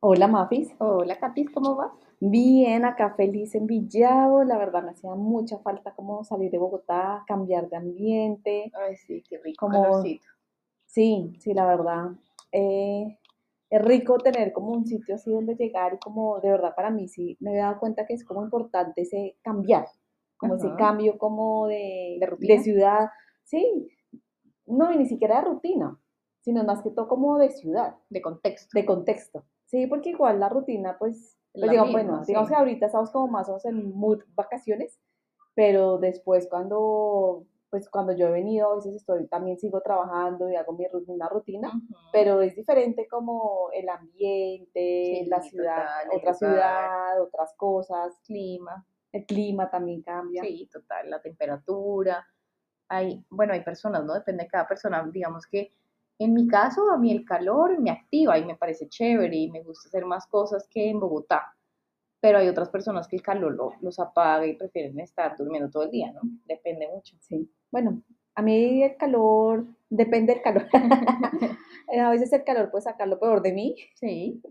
Hola, Mafis. Hola, Catis, ¿cómo vas? Bien, acá feliz en Villavo. La verdad me hacía mucha falta como salir de Bogotá, cambiar de ambiente. Ay, sí, qué rico Como-. Sí, sí, la verdad. eh, es rico tener como un sitio así donde llegar y como de verdad para mí sí me he dado cuenta que es como importante ese cambiar, como ese cambio como de, ¿De rutina? ciudad. Sí, no, y ni siquiera de rutina, sino más que todo como de ciudad. De contexto. de contexto. Sí, porque igual la rutina, pues, La pues digamos, misma, bueno, digamos sí. que ahorita estamos como más o menos en mood vacaciones, pero después cuando, pues cuando yo he venido, a veces estoy, también sigo trabajando y hago mi rutina, rutina, Ujú. pero es diferente como el ambiente, Sí, la ciudad, total, otra lugar. ciudad, otras cosas, clima. el clima también cambia. Sí, total, la temperatura. Hay, bueno, hay personas, ¿no? Depende de cada persona. Digamos que en mi caso, a mí el calor me activa y me parece chévere y me gusta hacer más cosas que en Bogotá. Pero hay otras personas que el calor lo- los apaga y prefieren estar durmiendo todo el día, ¿no? Depende mucho. Sí. Bueno, a mí el calor, depende del calor. a veces el calor puede sacar lo peor de mí. Sí,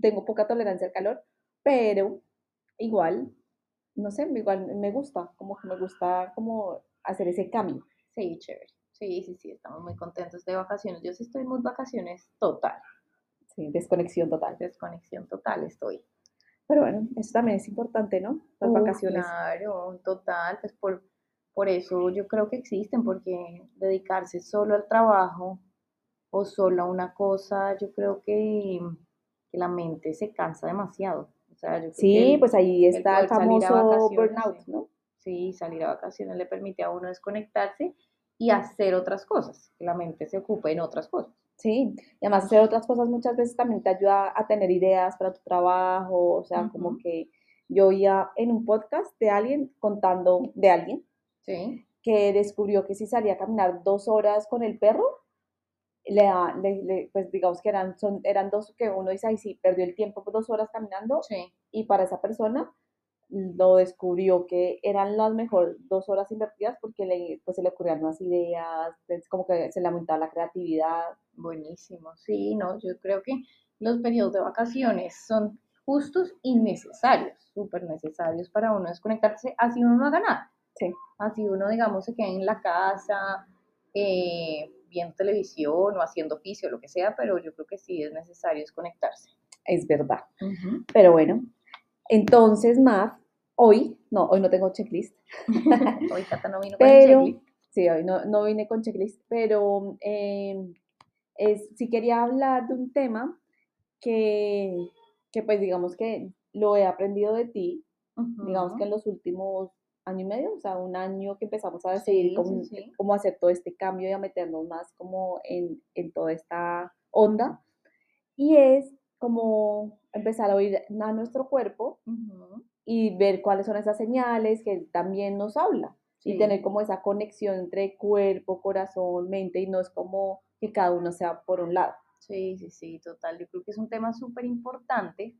tengo poca tolerancia al calor, pero igual, no sé, igual me gusta, como que me gusta como hacer ese cambio. sí, chévere. Sí, sí, sí, estamos muy contentos de vacaciones. Yo sí estoy muy vacaciones total, Sí, desconexión total. desconexión total estoy. Pero bueno, eso también es importante, ¿no? Las vacaciones. Claro, total, pues por, por eso yo creo que existen, porque dedicarse solo al trabajo o solo a una cosa, yo creo que, que la mente se cansa demasiado. O sea, yo creo que Sí, el- pues ahí el está el a famoso burnout, sí. ¿no? sí, salir a vacaciones le permite a uno desconectarse y hacer otras cosas, que la mente se ocupe en otras cosas. Sí, y además hacer otras cosas muchas veces también te ayuda a tener ideas para tu trabajo, o sea, como que yo oía en un podcast de alguien contando de alguien Sí, que descubrió que si salía a caminar dos horas con el perro, le, le- le- pues digamos que eran, son, eran dos, que uno dice, ay, sí, perdió el tiempo dos horas caminando, sí, y para esa persona lo descubrió que eran las mejores dos horas invertidas porque le, pues, se le ocurrían nuevas ideas, es como que se le aumentaba la creatividad. buenísimo. Sí, no, yo creo que los periodos de vacaciones son justos y necesarios, súper necesarios para uno desconectarse, así uno no haga nada. Sí. Así uno, digamos, se quede en la casa, eh, viendo televisión o haciendo oficio, lo que sea, pero yo creo que sí es necesario desconectarse. Es verdad. Pero bueno, entonces, Mav, hoy, no, hoy no tengo checklist, Hoy Cata no vino con checklist. sí, hoy no, no vine con checklist, pero eh, es, sí quería hablar de un tema que, que, pues digamos que lo he aprendido de ti, digamos que en los últimos año y medio, o sea, un año que empezamos a decidir Sí, cómo, sí, sí. cómo hacer todo este cambio y a meternos más como en, en toda esta onda, y es como empezar a oír a nuestro cuerpo Ujú, y ver cuáles son esas señales que él también nos habla y sí. tener como esa conexión entre cuerpo, corazón, mente y no es como que cada uno sea por un lado. Sí, sí, sí, total. Yo creo que es un tema súper importante.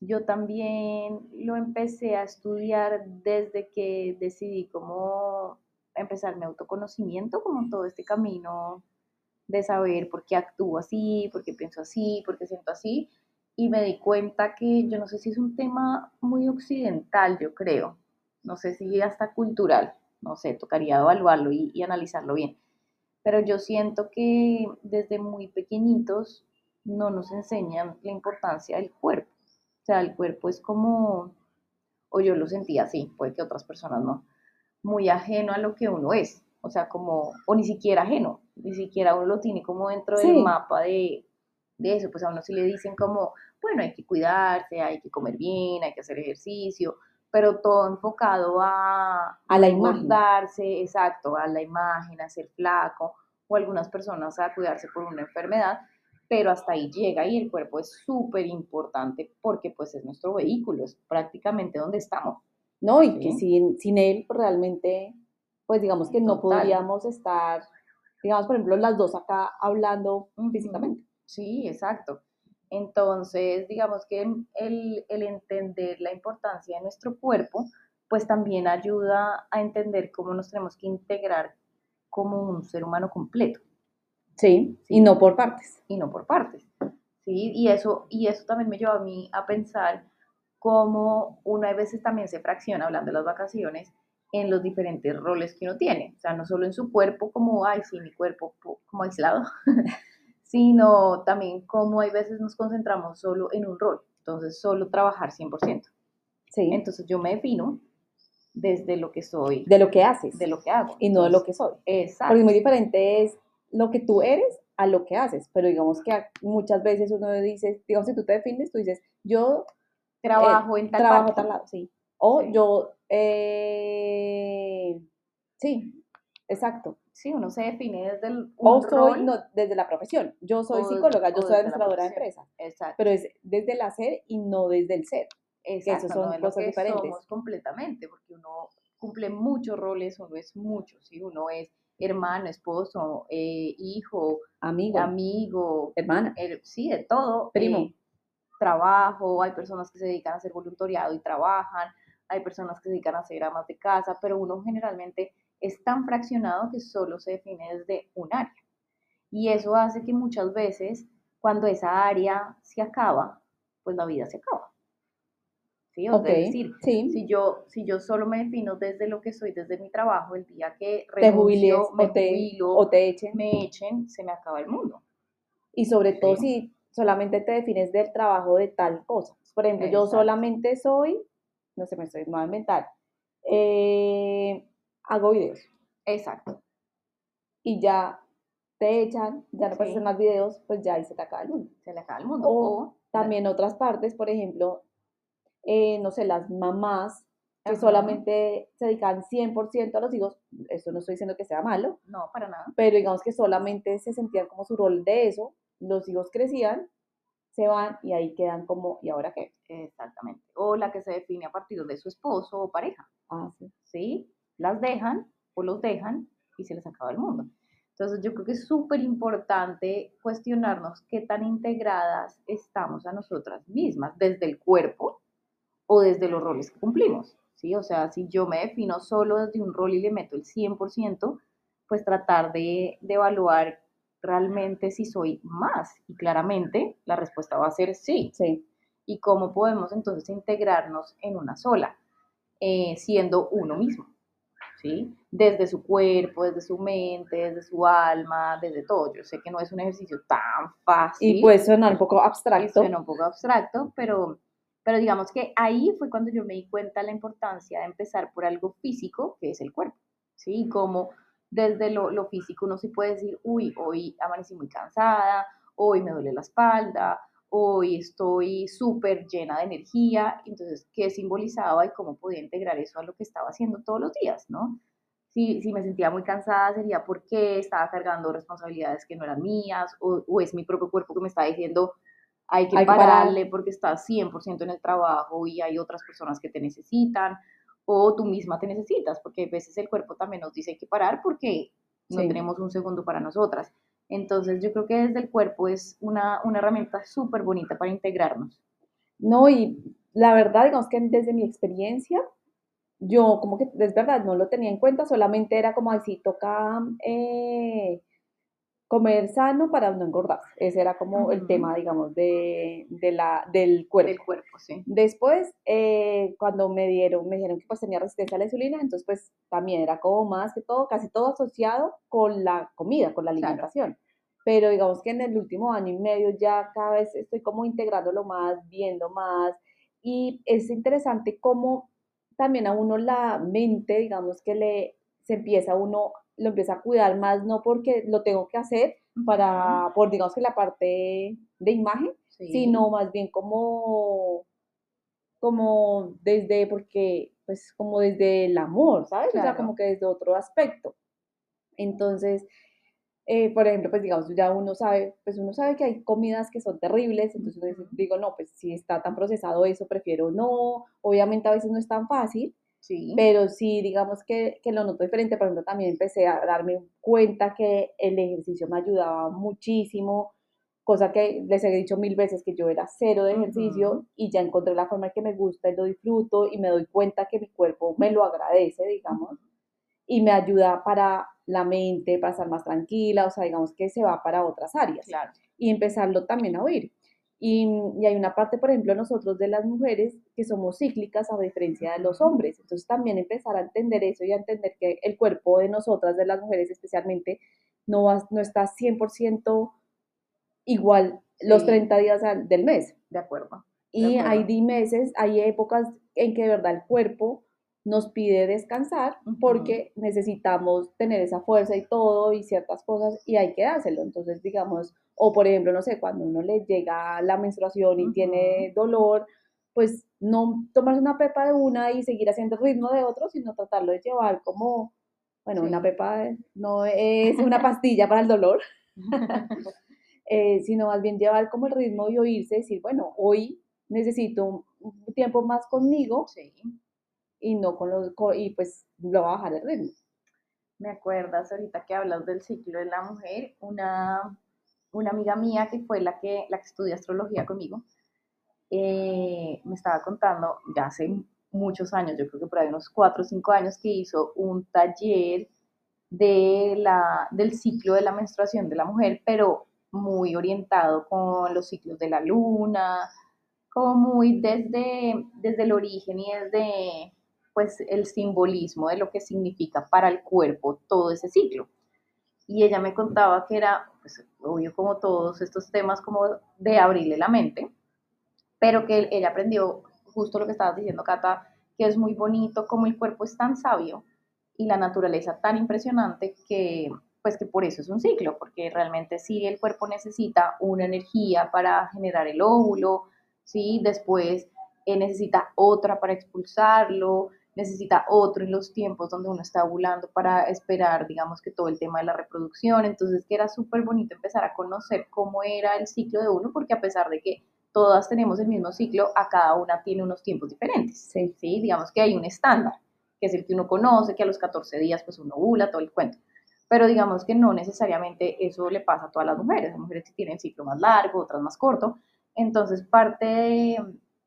Yo también lo empecé a estudiar desde que decidí cómo empezar mi autoconocimiento, como todo este camino de saber por qué actúo así, por qué pienso así, por qué siento así. Y me di cuenta que yo no sé si es un tema muy occidental, yo creo. No sé si hasta cultural. No sé, tocaría evaluarlo y, y analizarlo bien pero yo siento que desde muy pequeñitos no nos enseñan la importancia del cuerpo. O sea, el cuerpo es como, o yo lo sentía así, puede que otras personas no, muy ajeno a lo que uno es. O sea, como, o ni siquiera ajeno, ni siquiera uno lo tiene como dentro del Sí. mapa de, de eso. Pues a uno sí le dicen como, bueno, hay que cuidarse, hay que comer bien, hay que hacer ejercicio, pero todo enfocado a, A la exacto, a la imagen, a ser flaco, o algunas personas a cuidarse por una enfermedad, pero hasta ahí llega y el cuerpo es súper importante porque pues es nuestro vehículo, es prácticamente donde estamos. ¿no? Y que sin, sin él pues, realmente, pues digamos que no podríamos estar, digamos, por ejemplo, las dos acá hablando físicamente. Sí, exacto. Entonces, digamos que el, el entender la importancia de nuestro cuerpo, pues también ayuda a entender cómo nos tenemos que integrar como un ser humano completo Sí, Sí. y no por partes. y no por partes. ¿sí? Y eso, y eso también me lleva a mí a pensar cómo uno a veces también se fracciona, hablando de las vacaciones, en los diferentes roles que uno tiene. O sea, no solo en su cuerpo, como, ay, sí, mi cuerpo como aislado, sino también cómo hay veces nos concentramos solo en un rol. Entonces, solo trabajar 100%. Sí. Entonces, yo me defino desde lo que soy. De lo que haces. De lo que hago. Y no de lo que soy. Exacto. Porque muy diferente es lo que tú eres a lo que haces. Pero digamos que muchas veces uno dice, digamos, si tú te defines, tú dices, yo trabajo en tal trabajo tal lado, sí. O yo, eh, sí, exacto. Sí, uno se define desde el o soy, no, desde la profesión. Yo soy psicóloga, yo soy administradora de empresa. Exacto. Pero es desde el hacer y no desde el ser. Exacto, que son cosas diferentes. Somos completamente, porque uno cumple muchos roles, uno es mucho, ¿sí? Uno es hermano, esposo, eh, hijo, amigo, amigo, hermana, sí, de todo, primo, eh, trabajo, hay personas que se dedican a hacer voluntariado y trabajan, hay personas que se dedican a hacer amas de casa, pero uno generalmente es tan fraccionado que solo se define desde un área. Y eso hace que muchas veces, cuando esa área se acaba, pues la vida se acaba. ¿sí? O es decir, si, yo, si yo solo me defino desde lo que soy, desde mi trabajo, el día que renuncio, me o te, jubilo, o te echen. me echen, se me acaba el mundo. Y sobre todo si solamente te defines del trabajo de tal cosa. Por ejemplo, yo solamente soy, no sé, me estoy a inventar, eh, hago videos. Exacto. Y ya te echan, ya no puedes hacer más videos, pues ya ahí se te acaba el mundo. Se le acaba el mundo. O, también otras partes, por ejemplo, eh, no sé, las mamás que solamente se dedican 100% a los hijos, esto no estoy diciendo que sea malo. No, para nada. Pero digamos que solamente se sentían como su rol de eso, los hijos crecían, se van y ahí quedan como, ¿y ahora qué? Exactamente. O la que se define a partir de su esposo o pareja. Ah, sí. ¿Sí? Las dejan o los dejan y se les acaba el mundo. Entonces yo creo que es súper importante cuestionarnos qué tan integradas estamos a nosotras mismas, desde el cuerpo, o desde los roles que cumplimos, ¿sí? O sea, si yo me defino solo desde un rol y le meto el 100%, pues tratar de, de evaluar realmente si soy más. Y claramente la respuesta va a ser sí. Sí. ¿Y cómo podemos entonces integrarnos en una sola, eh, siendo uno mismo? ¿Sí? Desde su cuerpo, desde su mente, desde su alma, desde todo. Yo sé que no es un ejercicio tan fácil. Y puede sonar un poco abstracto. Suena un poco abstracto, pero pero digamos que ahí fue cuando yo me di cuenta la importancia de empezar por algo físico, que es el cuerpo, ¿sí? Como desde lo, lo físico uno se puede decir, uy, hoy amanecí muy cansada, hoy me duele la espalda, hoy estoy súper llena de energía, entonces, ¿qué simbolizaba y cómo podía integrar eso a lo que estaba haciendo todos los días, ¿no? Si, si me sentía muy cansada sería porque estaba cargando responsabilidades que no eran mías o, o es mi propio cuerpo que me está diciendo, hay que pararle porque estás 100% en el trabajo y hay otras personas que te necesitan o tú misma te necesitas, porque a veces el cuerpo también nos dice hay que parar porque no tenemos un segundo para nosotras. Entonces yo creo que desde el cuerpo es una, una herramienta súper bonita para integrarnos. No, y la verdad, digamos que desde mi experiencia, yo como que es verdad, no lo tenía en cuenta, solamente era como así, toca eh, comer sano para no engordar. Ese era como el tema, digamos, de, la, del cuerpo. Del cuerpo, sí. Después, eh, cuando me dieron, me dijeron que pues tenía resistencia a la insulina, entonces pues también era como más que todo, casi todo asociado con la comida, con la alimentación. Pero digamos que en el último año y medio ya cada vez estoy como integrándolo más, viendo más. Y es interesante cómo también a uno la mente, digamos que le se empieza uno lo empieza a cuidar más, no porque lo tengo que hacer para, por digamos que la parte de imagen, sino más bien como, como desde, porque, pues como desde el amor, ¿sabes? O sea, como que desde otro aspecto. Entonces, eh, por ejemplo, pues digamos, ya uno sabe, pues uno sabe que hay comidas que son terribles, entonces digo, no, pues si está tan procesado eso, prefiero no, obviamente a veces no es tan fácil, Sí. Pero sí, digamos que, que, lo noto diferente. Por ejemplo, también empecé a darme cuenta que el ejercicio me ayudaba muchísimo, cosa que les he dicho mil veces que yo era cero de ejercicio y ya encontré la forma en que me gusta y lo disfruto y me doy cuenta que mi cuerpo me lo agradece, digamos, y me ayuda para la mente, para estar más tranquila, o sea, digamos que se va para otras áreas. Claro. Y empezarlo también a oír. Y, y, hay una parte, por ejemplo, nosotros de las mujeres que somos cíclicas a diferencia de los hombres. Entonces también empezar a entender eso y a entender que el cuerpo de nosotras, de las mujeres especialmente, no, va, no está 100% igual los 30 días del mes. De acuerdo. Y hay meses, hay épocas en que de verdad el cuerpo nos pide descansar porque necesitamos tener esa fuerza y todo y ciertas cosas y hay que dárselo. Entonces, digamos, o por ejemplo, no sé, cuando uno le llega la menstruación y tiene dolor, pues no tomarse una pepa de una y seguir haciendo el ritmo de otro, sino tratarlo de llevar como, bueno, una pepa no es una pastilla para el dolor, eh, sino más bien llevar como el ritmo y oírse, decir, bueno, hoy necesito un tiempo más conmigo y no con los, y pues lo va a bajar el ritmo. Me acuerdas ahorita que hablas del ciclo de la mujer, una, una amiga mía que fue la que, la que estudió astrología conmigo, eh, me estaba contando ya hace muchos años, yo creo que por ahí unos cuatro o cinco años, que hizo un taller de la, del ciclo de la menstruación de la mujer, pero muy orientado con los ciclos de la luna, como muy desde, desde el origen y desde pues el simbolismo de lo que significa para el cuerpo todo ese ciclo. Y ella me contaba que era, pues obvio como todos estos temas como de abrirle la mente, pero que ella aprendió justo lo que estabas diciendo, Cata, que es muy bonito como el cuerpo es tan sabio y la naturaleza tan impresionante que pues que por eso es un ciclo, porque realmente sí el cuerpo necesita una energía para generar el óvulo, ¿sí? Después eh, necesita otra para expulsarlo, necesita otro en los tiempos donde uno está ovulando para esperar, digamos que todo el tema de la reproducción. Entonces, que era súper bonito empezar a conocer cómo era el ciclo de uno, porque a pesar de que todas tenemos el mismo ciclo, a cada una tiene unos tiempos diferentes. Sí. ¿sí? Digamos que hay un estándar, que es el que uno conoce, que a los 14 días pues uno ovula, todo el cuento. Pero digamos que no necesariamente eso le pasa a todas las mujeres. Hay mujeres que tienen ciclo más largo, otras más corto. Entonces, parte de,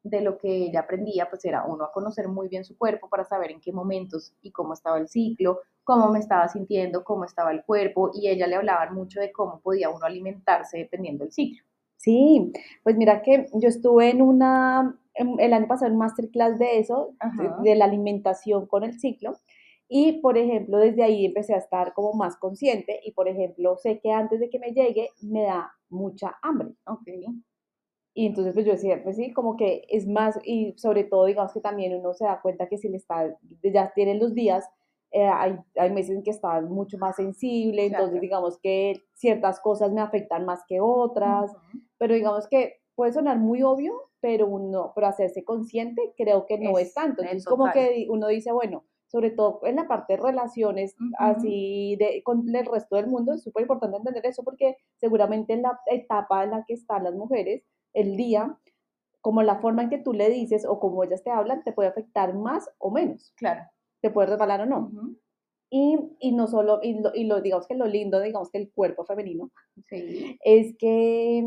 de lo que ella aprendía, pues era uno a conocer muy bien su cuerpo para saber en qué momentos y cómo estaba el ciclo, cómo me estaba sintiendo, cómo estaba el cuerpo, y ella le hablaba mucho de cómo podía uno alimentarse dependiendo del ciclo. Sí, pues mira que yo estuve en una, el año pasado en masterclass de eso, de, de la alimentación con el ciclo, y por ejemplo, desde ahí empecé a estar como más consciente y por ejemplo, sé que antes de que me llegue me da mucha hambre. Okay. Y entonces pues yo decía, pues sí, como que es más, y sobre todo digamos que también uno se da cuenta que si le está, ya tienen los días, eh, hay, hay, meses en que está mucho más sensible, entonces digamos que ciertas cosas me afectan más que otras, pero digamos que puede sonar muy obvio, pero uno, pero hacerse consciente creo que no es, tanto. Entonces como que uno dice, bueno, sobre todo en la parte de relaciones, así de, con el resto del mundo, es súper importante entender eso porque seguramente en la etapa en la que están las mujeres, el día, como la forma en que tú le dices o como ellas te hablan, te puede afectar más o menos. Claro. Te puede resbalar o no. y, y, no solo, y lo, y lo, digamos que lo lindo, digamos que el cuerpo femenino, sí. es que,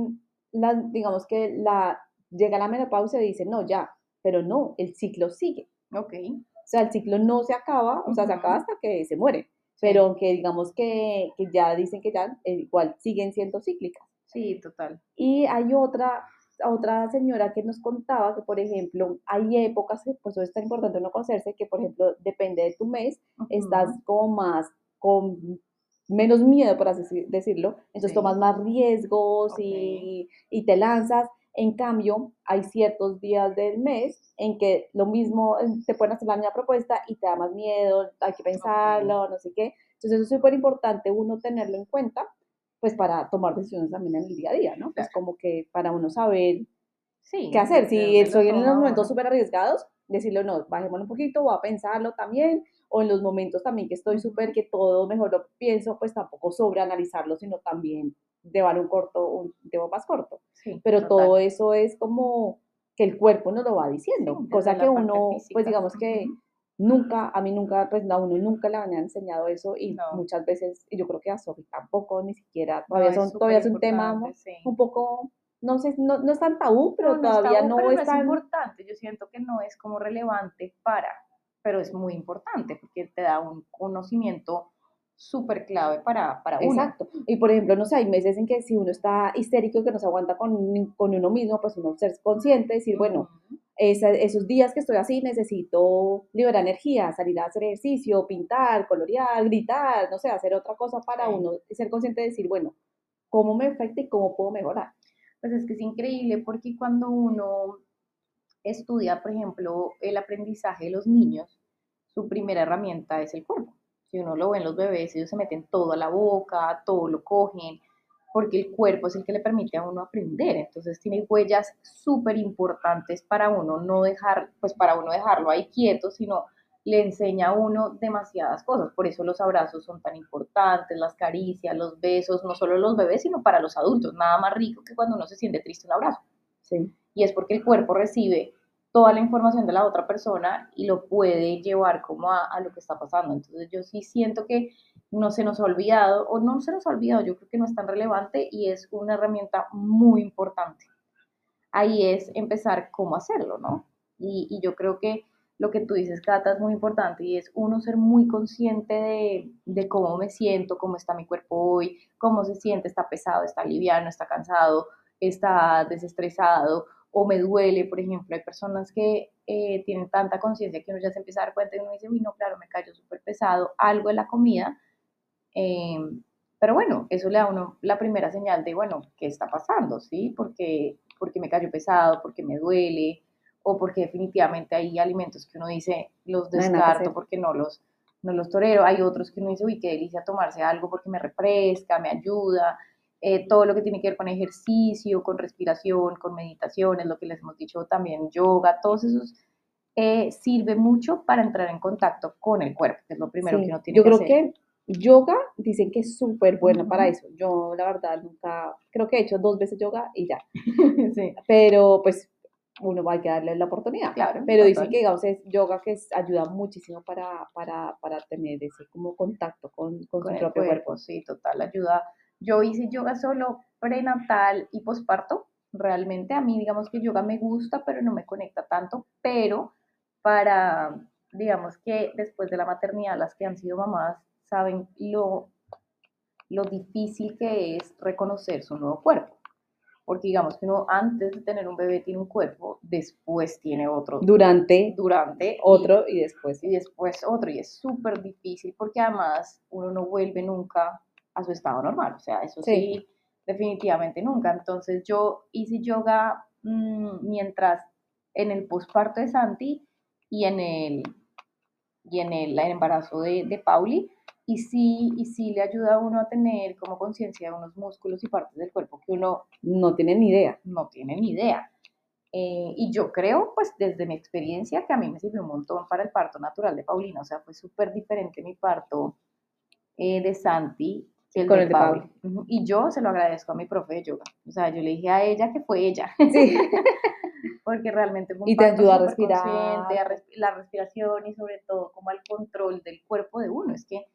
la, digamos que la, llega la menopausia y dice, no, ya, pero no, el ciclo sigue. Ok. O sea, el ciclo no se acaba, o sea, se acaba hasta que se muere. Pero aunque digamos que, que, ya dicen que ya eh, igual siguen siendo cíclicas. Sí, total. Y hay otra otra señora que nos contaba que, por ejemplo, hay épocas, por eso es tan importante no conocerse, que, por ejemplo, depende de tu mes, estás como más con menos miedo, por así decirlo, entonces tomas más riesgos y, y, te lanzas. En cambio, hay ciertos días del mes en que lo mismo, te pueden hacer la misma propuesta y te da más miedo, hay que pensarlo, no sé qué. Entonces, eso es súper importante uno tenerlo en cuenta pues para tomar decisiones también en el día a día, ¿no? Es como que para uno saber sí, qué hacer. Si estoy en los momentos súper arriesgados, decirle, no, bajémoslo un poquito, o a pensarlo también, o en los momentos también que estoy súper, que todo mejor lo pienso, pues tampoco sobreanalizarlo, sino también llevar un corto, un tiempo más corto. Sí, Pero todo eso es como que el cuerpo nos lo va diciendo, cosa que uno, pues digamos que Nunca, a mí nunca, pues a uno nunca le han enseñado eso y muchas veces, y yo creo que a Sofi tampoco, ni siquiera, todavía, son, todavía es un tema un poco, no sé, no, no es tan tabú, pero todavía no, es, tan... importante, yo siento que no es como relevante para, pero es muy importante porque te da un conocimiento súper clave para, para uno. Exacto. Y por ejemplo, no sé, hay meses en que si uno está histérico, que no se aguanta con, con uno mismo, pues uno ser consciente, decir, bueno, esos días que estoy así necesito liberar energía, salir a hacer ejercicio, pintar, colorear, gritar, no sé, hacer otra cosa para uno ser consciente de decir, bueno, ¿cómo me afecta y cómo puedo mejorar? Pues es que es increíble porque cuando uno estudia, por ejemplo, el aprendizaje de los niños, su primera herramienta es el cuerpo. Si uno lo ve en los bebés, ellos se meten todo a la boca, todo lo cogen, porque el cuerpo es el que le permite a uno aprender. Entonces tiene huellas súper importantes para uno no dejar, pues para uno dejarlo ahí quieto, sino le enseña a uno demasiadas cosas. Por eso los abrazos son tan importantes, las caricias, los besos, no solo los bebés, sino para los adultos. Nada más rico que cuando uno se siente triste un abrazo. Sí. Y es porque el cuerpo recibe toda la información de la otra persona y lo puede llevar como a, a, lo que está pasando. Entonces yo sí siento que no se nos ha olvidado, o no se nos ha olvidado, yo creo que no es tan relevante y es una herramienta muy importante. Ahí es empezar cómo hacerlo, ¿no? Y, y yo creo que lo que tú dices, Cata, es muy importante y es uno ser muy consciente de, de, cómo me siento, cómo está mi cuerpo hoy, cómo se siente, está pesado, está liviano, está cansado, está desestresado o me duele, por ejemplo, hay personas que eh, tienen tanta conciencia que uno ya se empieza a dar cuenta y uno dice, uy, no, claro, me cayó súper pesado algo de la comida, eh, pero bueno, eso le da a uno la primera señal de, bueno, ¿qué está pasando? ¿Sí? Porque, porque me cayó pesado, porque me duele, o porque definitivamente hay alimentos que uno dice, los descarto porque no los, no los torero. Hay otros que uno dice, uy, qué delicia tomarse algo porque me refresca, me ayuda. Eh, todo lo que tiene que ver con ejercicio, con respiración, con meditación, es lo que les hemos dicho también, yoga, todos esos eh, sirve mucho para entrar en contacto con el cuerpo, que es lo primero que uno tiene yo que creo hacer. que yoga dicen que es súper buena para eso. Yo, la verdad, nunca, creo que he hecho dos veces yoga y ya. sí. Pero pues uno va a darle la oportunidad. Claro, Pero dicen que, digamos, es yoga que es- ayuda muchísimo para, para, para tener ese como contacto con, con, con su propio cuerpo, cuerpo. sí, total, ayuda. Yo hice yoga solo prenatal y posparto. Realmente a mí, digamos que yoga me gusta, pero no me conecta tanto. Pero para, digamos que después de la maternidad, las que han sido mamás saben lo, lo difícil que es reconocer su nuevo cuerpo. Porque digamos que uno antes de tener un bebé tiene un cuerpo, después tiene otro Durante durante y- otro y después. y después otro, y es súper difícil porque además uno no vuelve nunca a su estado normal, o sea, eso sí, Sí. definitivamente nunca. Entonces yo hice yoga mm, mientras en el posparto de Santi y en el, y en el, embarazo de, de Pauli, y sí, y sí le ayuda a uno a tener como conciencia de unos músculos y partes del cuerpo que uno No tienen ni idea. no tienen ni idea. Eh, y yo creo, pues desde mi experiencia, que a mí me sirvió un montón para el parto natural de Paulina. O sea, fue súper diferente mi parto eh, de Santi que el Con de, el de Pauli. Pauli. Ujú, Y yo se lo agradezco a mi profe de yoga. O sea, yo le dije a ella que fue ella, Sí. porque realmente fue un Y te ayuda a respirar. a la respiración y sobre todo como al control del cuerpo de uno. Es que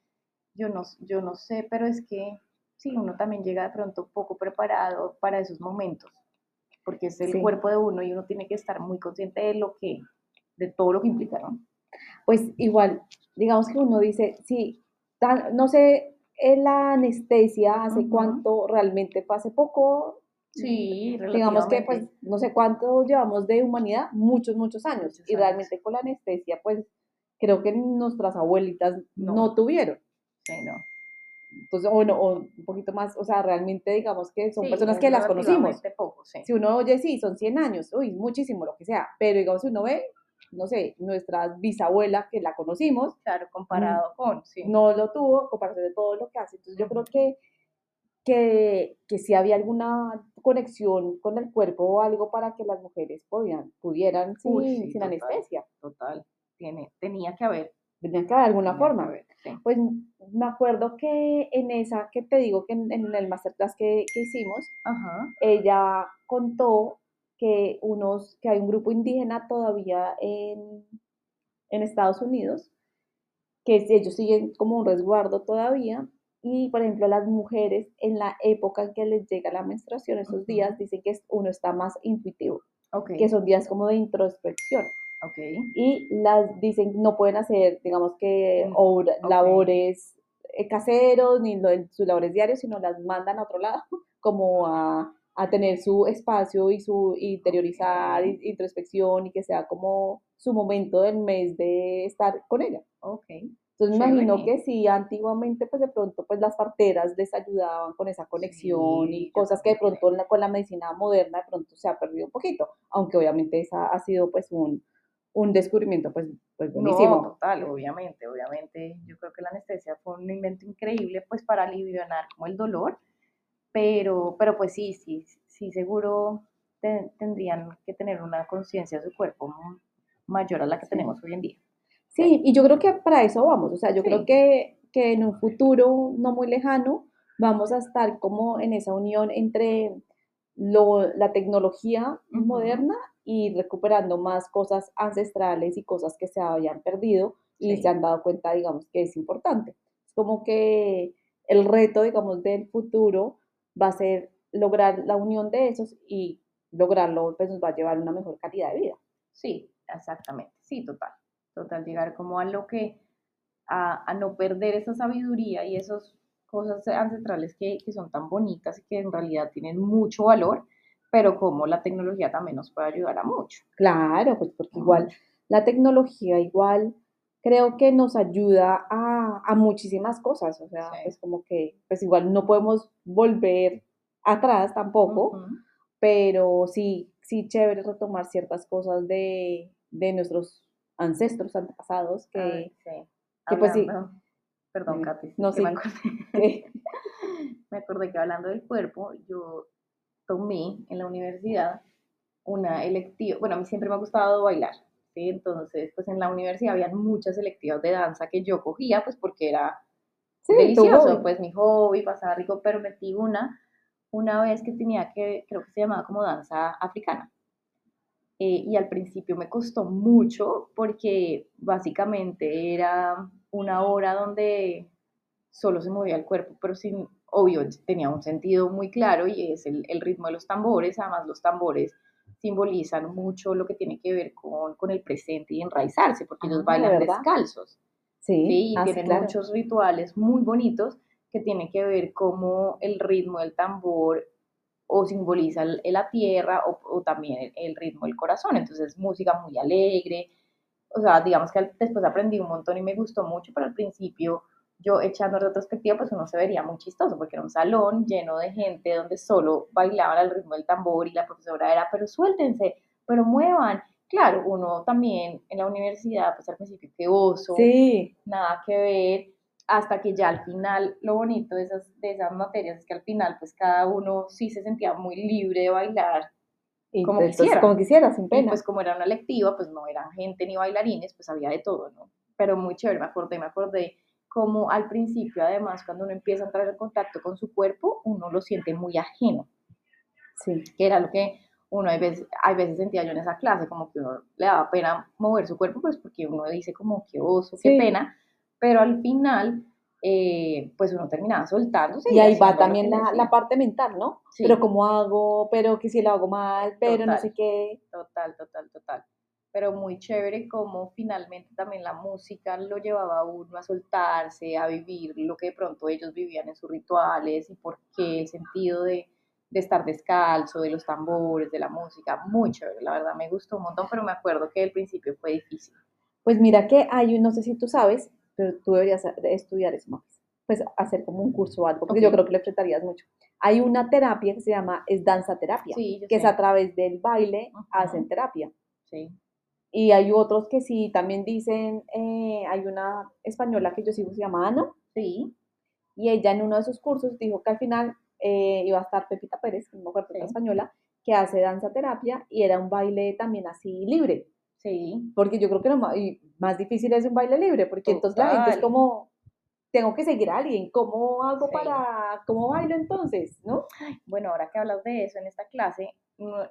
yo no, yo no sé, pero es que sí, uno también llega de pronto poco preparado para esos momentos, porque es el Sí. cuerpo de uno y uno tiene que estar muy consciente de lo que, de todo lo que implica, ¿no? Pues igual, digamos que uno dice, sí, tan- no sé, la anestesia, hace cuánto realmente fue hace poco, Sí, digamos que pues no sé cuánto llevamos de humanidad, muchos, muchos años. Muchos y años. realmente con la anestesia, pues creo que nuestras abuelitas no, No. tuvieron. Sí, no. Entonces, bueno, o un poquito más, o sea, realmente digamos que son Sí, personas que las conocimos. poco, sí. Si uno oye, sí, son 100 años, uy, muchísimo, lo que sea, pero digamos, si uno ve, no sé, nuestra bisabuela que la conocimos, Claro, comparado con, sí. no lo tuvo, comparación de todo lo que hace. Entonces, yo creo que, que, que si había alguna conexión con el cuerpo o algo para que las mujeres podían, pudieran sin, Uy, sí, sin total. anestesia. Total, tiene, tenía que haber. Tenía que haber alguna tenía forma. haber, sí. Pues me acuerdo que en esa que te digo que en, en el masterclass que, que hicimos, Ajá. ella contó que unos, que hay un grupo indígena todavía en, en Estados Unidos, que ellos siguen como un resguardo todavía, y por ejemplo las mujeres en la época en que les llega la menstruación, esos días dicen que uno está más intuitivo, que son días como de introspección, y las dicen no pueden hacer, digamos que Mm, obra- labores eh, caseros ni sus labores diarios, sino las mandan a otro lado, como a, a tener su espacio y su interiorizar, introspección y que sea como su momento del mes de estar con ella. Ok. Entonces me imagino que sí, antiguamente pues de pronto pues las parteras les ayudaban con esa conexión y cosas que de pronto con la medicina moderna de pronto se ha perdido un poquito, aunque obviamente esa ha sido pues un, un descubrimiento pues, pues buenísimo. No, total, obviamente, obviamente yo creo que la anestesia fue un invento increíble pues para aliviar como el dolor, pero, pero pues sí, sí, sí seguro tendrían que tener una conciencia de su cuerpo mayor a la que tenemos hoy en día. Sí, y yo creo que para eso vamos, o sea, yo creo que, que en un futuro no muy lejano vamos a estar como en esa unión entre lo, la tecnología moderna y recuperando más cosas ancestrales y cosas que se habían perdido y se han dado cuenta, digamos, que es importante. Es como que el reto, digamos, del futuro va a ser lograr la unión de esos y lograrlo, pues nos va a llevar una mejor calidad de vida. Sí, exactamente, sí, total, total, llegar como a lo que, a, a no perder esa sabiduría y esas cosas ancestrales que, que, son tan bonitas y que en realidad tienen mucho valor, pero como la tecnología también nos puede ayudar a mucho. Claro, pues porque igual la tecnología igual creo que nos ayuda a, a muchísimas cosas, o sea, es como que pues igual no podemos volver atrás tampoco, pero sí, sí chévere retomar ciertas cosas de, de nuestros ancestros antepasados que, que pues sí. Perdón, Katy. No, sí. Me acordé, me acordé que hablando del cuerpo, yo tomé en la universidad una electiva, bueno, a mí siempre me ha gustado bailar, ¿sí? Entonces, pues en la universidad había muchas selectivas de danza que yo cogía, pues porque era delicioso, pues mi hobby, pasaba rico, pero metí una, una vez que tenía que, creo que se llamaba como danza africana. Eh, y al principio me costó mucho porque básicamente era una hora donde solo se movía el cuerpo, pero sin, obvio, tenía un sentido muy claro y es el, el ritmo de los tambores, además los tambores simbolizan mucho lo que tiene que ver con, con el presente y enraizarse, porque ellos ah, bailan descalzos. Sí, y ah, tienen muchos rituales muy bonitos que tienen que ver como el ritmo del tambor o simboliza la tierra o, o también el, ritmo del corazón. Entonces, música muy alegre. O sea, digamos que después aprendí un montón y me gustó mucho, pero al principio yo echando retrospectiva, pues uno se vería muy chistoso, porque era un salón lleno de gente donde solo bailaban al ritmo del tambor y la profesora era, pero suéltense, pero muevan. Claro, uno también en la universidad, pues al principio, qué oso, sí. nada que ver, hasta que ya al final, lo bonito de esas, de esas materias es que al final, pues cada uno sí se sentía muy libre de bailar como quisiera. Como quisiera, sin pena. Y pues como era una lectiva, pues no eran gente ni bailarines, pues había de todo, ¿no? Pero muy chévere, me acordé, me acordé como al principio, además, cuando uno empieza a entrar en contacto con su cuerpo, uno lo siente muy ajeno. Sí. Que era lo que uno hay veces, hay veces sentía yo en esa clase, como que uno le daba pena mover su cuerpo, pues porque uno dice como que oso, qué pena, pero al final, eh, pues uno terminaba soltándose. Y, ahí va también la, la, parte mental, ¿no? Pero cómo hago, pero que si lo hago mal, pero no sé qué. Total, total, total pero muy chévere como finalmente también la música lo llevaba a uno a soltarse, a vivir lo que de pronto ellos vivían en sus rituales y por qué el sentido de, de estar descalzo, de los tambores, de la música, muy chévere, la verdad me gustó un montón, pero me acuerdo que al principio fue difícil. Pues mira que hay, no sé si tú sabes, pero tú deberías estudiar eso más, pues hacer como un curso o algo, porque yo creo que lo enfrentarías mucho. Hay una terapia que se llama, es danza terapia, que es a través del baile, hacen terapia. Sí. Y hay otros que sí también dicen, eh, hay una española que yo sigo, se llama Ana. Sí. Y ella en uno de sus cursos dijo que al final eh, iba a estar Pepita Pérez, que no me acuerdo, española, que hace danza terapia y era un baile también así libre. Sí. Porque yo creo que lo más, más difícil es un baile libre, porque entonces la gente es como, tengo que seguir a alguien, ¿cómo hago para, cómo bailo entonces? ¿No? Bueno, ahora que hablas de eso en esta clase,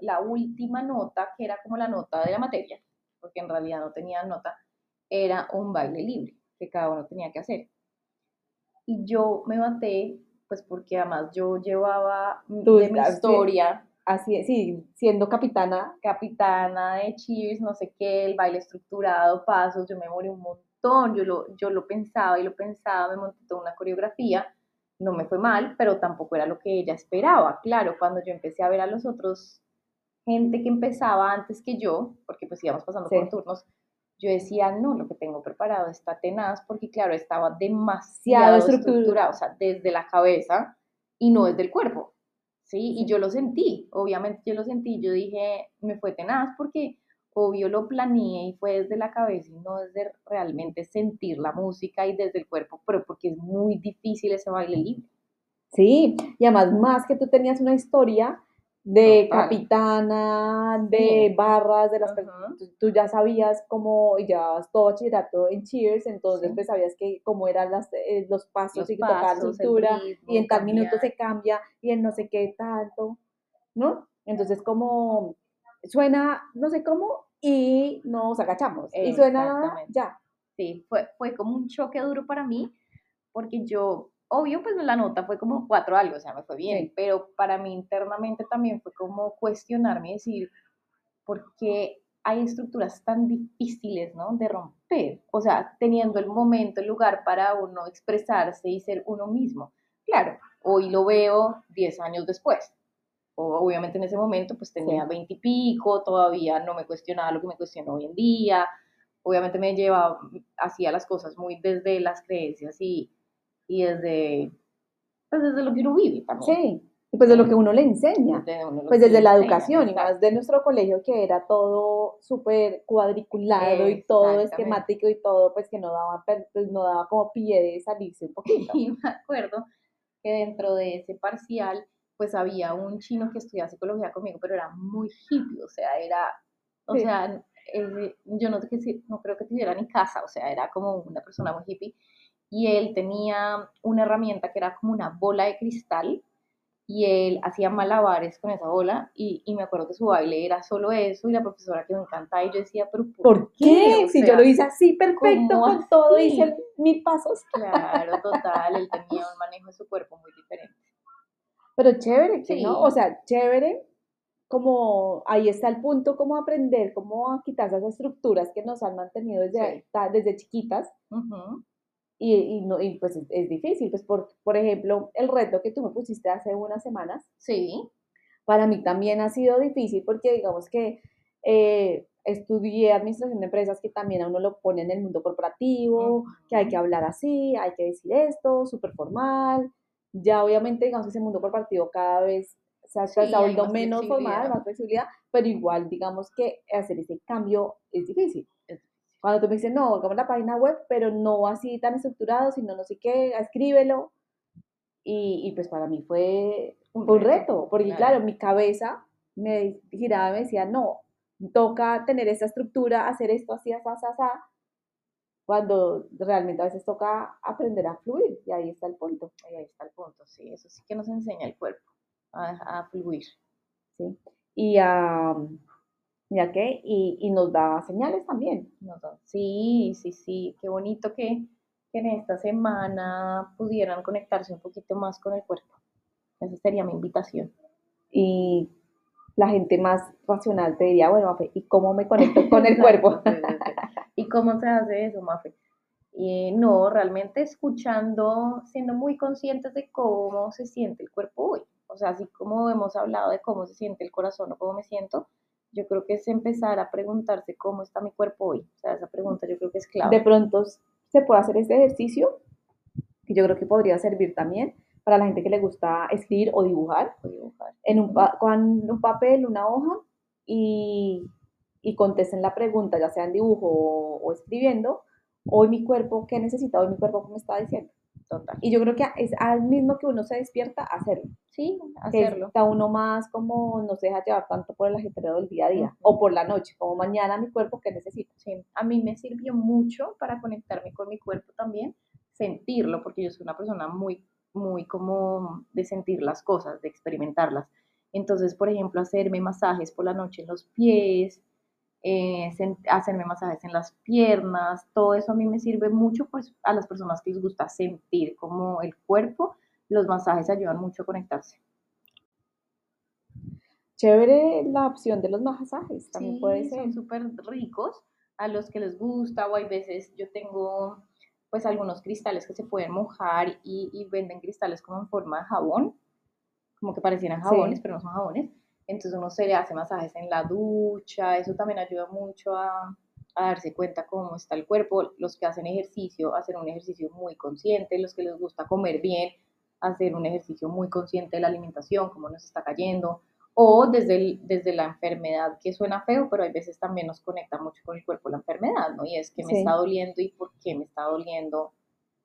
la última nota, que era como la nota de la materia, porque en realidad no tenía nota, era un baile libre que cada uno tenía que hacer. Y yo me maté, pues porque además yo llevaba de mi historia. Así sí, siendo capitana. Capitana de Cheers, no sé qué, el baile estructurado, pasos, yo me morí un montón montón, yo lo, yo lo pensaba y lo pensaba, me monté toda una coreografía, no me fue mal, pero tampoco era lo que ella esperaba. Claro, cuando yo empecé a ver a los otros, gente que empezaba antes que yo, porque pues íbamos pasando por turnos, yo decía, no, lo que tengo preparado está tenaz, porque claro, estaba demasiado estructurado, o sea, desde la cabeza y no desde el cuerpo, ¿sí? Y yo lo sentí, obviamente yo lo sentí, yo dije, me fue tenaz porque obvio lo planeé y fue desde la cabeza y no desde realmente sentir la música y desde el cuerpo, pero porque es muy difícil ese baile libre. Sí, y además más que tú tenías una historia de capitana, de barras, de las personas, tú ya sabías cómo, y llevabas todo bachillerato en Cheers, entonces pues sabías que cómo eran las, eh, los pasos y tocar la cintura, y en tal minuto se cambia, y en no sé qué tanto, ¿no? Entonces como suena no sé cómo y nos agachamos, y suena ya. Sí, fue, fue como un choque duro para mí, porque yo obvio, pues la nota fue como cuatro algo, o sea, me fue bien, pero para mí internamente también fue como cuestionarme y decir, ¿por qué hay estructuras tan difíciles, ¿no? De romper, o sea, teniendo el momento, el lugar para uno expresarse y ser uno mismo. Claro, hoy lo veo diez años después. O, obviamente en ese momento pues tenía veinte y pico, todavía no me cuestionaba lo que me cuestiono hoy en día. Obviamente me llevaba, hacía las cosas muy desde las creencias y, y desde, pues desde lo que uno vive también. Sí, y pues de lo que uno le enseña, pues desde la educación y más de nuestro colegio que era todo súper cuadriculado y todo esquemático y todo, pues que no daba, pues no daba como pie de salirse un poquito. Y me acuerdo que dentro de ese parcial, pues había un chino que estudiaba psicología conmigo, pero era muy hippie, o sea, era, o sea, yo no, no creo que tuviera ni casa, o sea, era como una persona muy hippie y él tenía una herramienta que era como una bola de cristal y él hacía malabares con esa bola y, y me acuerdo que su baile era solo eso y la profesora que me encantaba y yo decía, pero ¿por, qué? si yo lo hice así perfecto con todo, hice mil pasos. Claro, total, él tenía un manejo de su cuerpo muy diferente. Pero chévere, ¿no? O sea, chévere, como ahí está el punto, cómo aprender, cómo quitar esas estructuras que nos han mantenido desde, desde chiquitas y, y, no, y pues es, difícil, pues por, por ejemplo, el reto que tú me pusiste hace unas semanas, sí. para mí también ha sido difícil porque digamos que eh, estudié administración de empresas que también a uno lo pone en el mundo corporativo, que hay que hablar así, hay que decir esto, súper formal, ya obviamente digamos que ese mundo corporativo cada vez se ha, sí, menos formal, más flexibilidad, pero igual digamos que hacer ese cambio es difícil. Cuando tú me dices, no, hagamos la página web, pero no así tan estructurado, sino no sé qué, escríbelo. Y, y pues para mí fue un, reto, porque claro. mi cabeza me giraba y me decía, no, toca tener esa estructura, hacer esto así, así, así, así, cuando realmente a veces toca aprender a fluir, y ahí está el punto. Ahí está el punto, sí, eso sí que nos enseña el cuerpo, a, a fluir. Sí, y a, ya que, y, y, nos da señales también. sí, sí, sí, qué bonito que, que, en esta semana pudieran conectarse un poquito más con el cuerpo. Esa sería mi invitación. Y la gente más racional te diría, bueno, Mafe, ¿y cómo me conecto con el cuerpo? ¿Y cómo se hace eso, Mafe? Y no, realmente escuchando, siendo muy conscientes de cómo se siente el cuerpo hoy. O sea, así como hemos hablado de cómo se siente el corazón o cómo me siento, yo creo que es empezar a preguntarse cómo está mi cuerpo hoy. O sea, esa pregunta yo creo que es clave. De pronto se puede hacer este ejercicio, que yo creo que podría servir también para la gente que le gusta escribir o dibujar, En un, con un papel, una hoja, y, y contesten la pregunta, ya sea en dibujo o, o escribiendo, hoy mi cuerpo, ¿qué necesita? Hoy mi cuerpo, ¿qué me está diciendo? Y yo creo que es al mismo que uno se despierta hacerlo. Sí, hacerlo. Está uno más como no se deja llevar tanto por el ajetreo del día a día o por la noche, como mañana mi cuerpo que necesito. Sí, a mí me sirvió mucho para conectarme con mi cuerpo también, sentirlo, porque yo soy una persona muy, muy como de sentir las cosas, de experimentarlas. Entonces, por ejemplo, hacerme masajes por la noche en los pies, eh, hacerme masajes en las piernas, todo eso a mí me sirve mucho pues a las personas que les gusta sentir como el cuerpo, los masajes ayudan mucho a conectarse. Chévere la opción de los masajes, también puede ser. Son súper ricos, a los que les gusta o hay veces yo tengo pues algunos cristales que se pueden mojar y, venden cristales como en forma de jabón, como que parecieran jabones, pero no son jabones. Entonces uno se le hace masajes en la ducha, eso también ayuda mucho a, a darse cuenta cómo está el cuerpo. Los que hacen ejercicio, hacer un ejercicio muy consciente, los que les gusta comer bien, hacer un ejercicio muy consciente de la alimentación, cómo nos está cayendo, o desde, desde la enfermedad, que suena feo, pero hay veces también nos conecta mucho con el cuerpo la enfermedad, ¿no? Y es que me está doliendo y por qué me está doliendo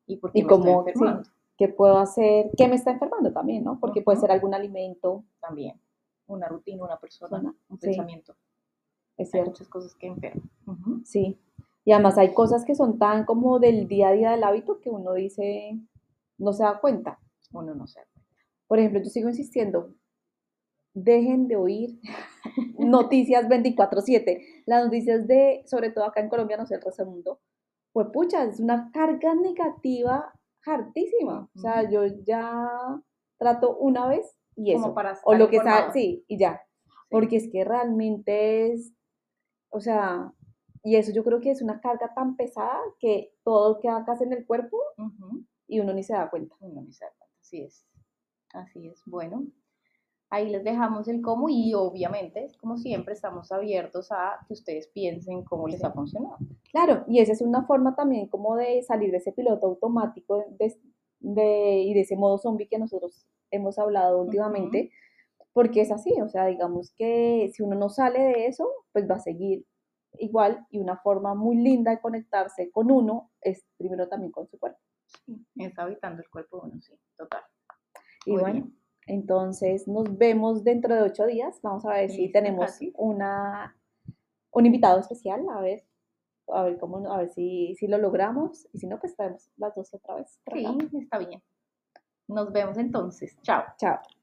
y por qué me cómo, estoy enfermando. ¿Qué puedo hacer? ¿Qué me está enfermando también, no? Porque puede ser algún alimento. También, una rutina, una persona, un pensamiento. Es cierto. muchas cosas que enferman. Sí. Y además hay cosas que son tan como del día a día del hábito que uno dice, no se da cuenta. Uno no se da cuenta. Por ejemplo, yo sigo insistiendo, dejen de oír noticias 24/7. Las noticias de, sobre todo acá en Colombia, no sé, el resto del mundo, pues pucha, es una carga negativa hartísima. O sea, yo ya trato una vez y eso. o lo que sea, sí, y ya. Porque es que realmente es, o sea, y eso yo creo que es una carga tan pesada que todo queda casi en el cuerpo y uno ni se da cuenta. Uno ni se da cuenta, así es. Así es. Bueno, Ahí les dejamos el cómo y obviamente, como siempre, estamos abiertos a que ustedes piensen cómo les ha funcionado. Claro, y esa es una forma también como de salir de ese piloto automático de, y de ese modo zombie que nosotros hemos hablado últimamente, porque es así, o sea, digamos que si uno no sale de eso, pues va a seguir igual y una forma muy linda de conectarse con uno es primero también con su cuerpo. Sí, es habitando el cuerpo uno, sí, total. Y bueno. Entonces nos vemos dentro de ocho días. Vamos a ver si tenemos una, un invitado especial, a ver, a ver cómo, a ver si, si lo logramos. Y si no, pues traemos las dos otra vez. Sí, está bien. Nos vemos entonces. Chao. Chao.